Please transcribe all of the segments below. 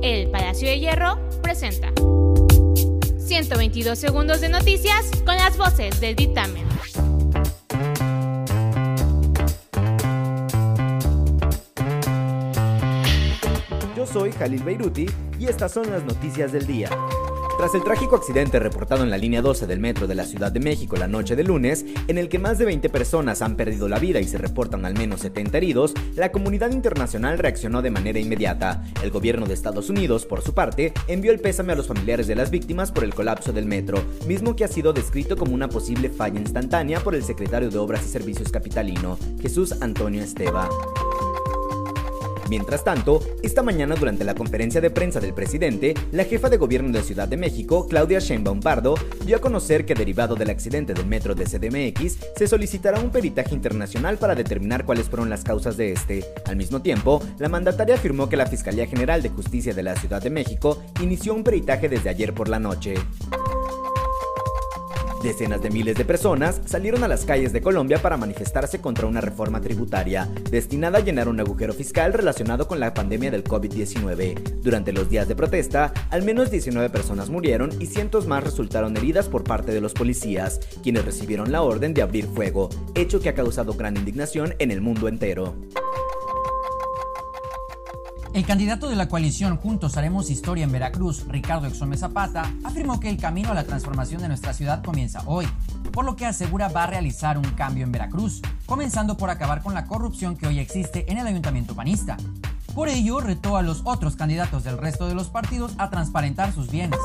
El Palacio de Hierro presenta 122 segundos de noticias con las voces del dictamen. Yo soy Jalil Beiruti y estas son las noticias del día. Tras el trágico accidente reportado en la línea 12 del metro de la Ciudad de México la noche de lunes, en el que más de 20 personas han perdido la vida y se reportan al menos 70 heridos, la comunidad internacional reaccionó de manera inmediata. El gobierno de Estados Unidos, por su parte, envió el pésame a los familiares de las víctimas por el colapso del metro, mismo que ha sido descrito como una posible falla instantánea por el secretario de Obras y Servicios capitalino, Jesús Antonio Esteba. Mientras tanto, esta mañana durante la conferencia de prensa del presidente, la jefa de gobierno de Ciudad de México, Claudia Sheinbaum Pardo, dio a conocer que derivado del accidente del metro de CDMX, se solicitará un peritaje internacional para determinar cuáles fueron las causas de este. Al mismo tiempo, la mandataria afirmó que la Fiscalía General de Justicia de la Ciudad de México inició un peritaje desde ayer por la noche. Decenas de miles de personas salieron a las calles de Colombia para manifestarse contra una reforma tributaria destinada a llenar un agujero fiscal relacionado con la pandemia del COVID-19. Durante los días de protesta, al menos 19 personas murieron y cientos más resultaron heridas por parte de los policías, quienes recibieron la orden de abrir fuego, hecho que ha causado gran indignación en el mundo entero. El candidato de la coalición Juntos Haremos Historia en Veracruz, Ricardo Exome Zapata, afirmó que el camino a la transformación de nuestra ciudad comienza hoy, por lo que asegura va a realizar un cambio en Veracruz, comenzando por acabar con la corrupción que hoy existe en el ayuntamiento panista. Por ello, retó a los otros candidatos del resto de los partidos a transparentar sus bienes.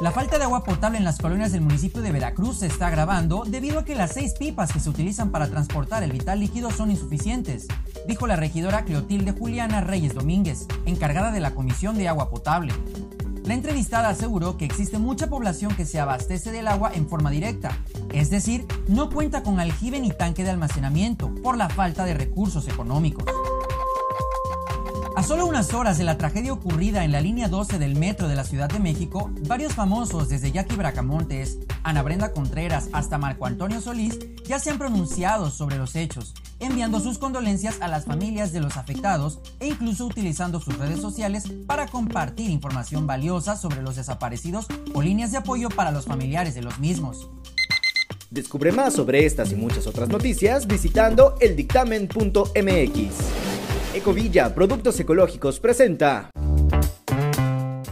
La falta de agua potable en las colonias del municipio de Veracruz se está agravando debido a que las seis pipas que se utilizan para transportar el vital líquido son insuficientes, dijo la regidora Cleotilde Juliana Reyes Domínguez, encargada de la Comisión de Agua Potable. La entrevistada aseguró que existe mucha población que se abastece del agua en forma directa, es decir, no cuenta con aljibe ni tanque de almacenamiento por la falta de recursos económicos. A solo unas horas de la tragedia ocurrida en la línea 12 del metro de la Ciudad de México, varios famosos desde Jackie Bracamontes, Ana Brenda Contreras hasta Marco Antonio Solís ya se han pronunciado sobre los hechos, enviando sus condolencias a las familias de los afectados e incluso utilizando sus redes sociales para compartir información valiosa sobre los desaparecidos o líneas de apoyo para los familiares de los mismos. Descubre más sobre estas y muchas otras noticias visitando eldictamen.mx. Ecovilla Productos Ecológicos presenta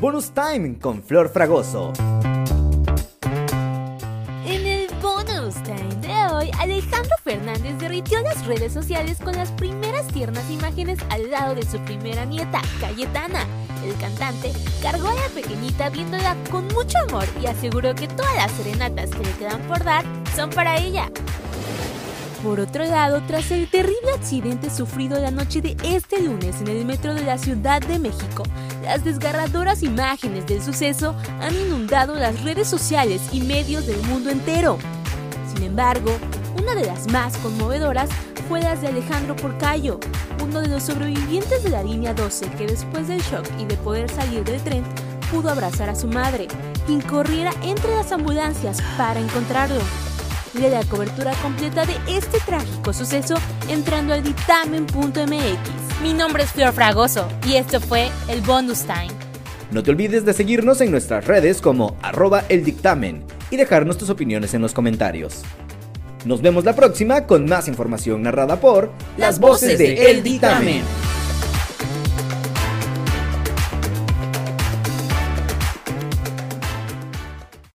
Bonus Time con Flor Fragoso. En el Bonus Time de hoy, Alejandro Fernández derritió las redes sociales con las primeras tiernas imágenes al lado de su primera nieta, Cayetana. El cantante cargó a la pequeñita viéndola con mucho amor y aseguró que todas las serenatas que le quedan por dar son para ella. Por otro lado, tras el terrible accidente sufrido la noche de este lunes en el metro de la Ciudad de México, las desgarradoras imágenes del suceso han inundado las redes sociales y medios del mundo entero. Sin embargo, una de las más conmovedoras fue las de Alejandro Porcayo, uno de los sobrevivientes de la línea 12 que después del shock y de poder salir del tren pudo abrazar a su madre, quien corriera entre las ambulancias para encontrarlo de la cobertura completa de este trágico suceso entrando al dictamen.mx. Mi nombre es Flor Fragoso y esto fue el Bonus Time. No te olvides de seguirnos en nuestras redes como arroba el dictamen y dejarnos tus opiniones en los comentarios. Nos vemos la próxima con más información narrada por las voces de El Dictamen.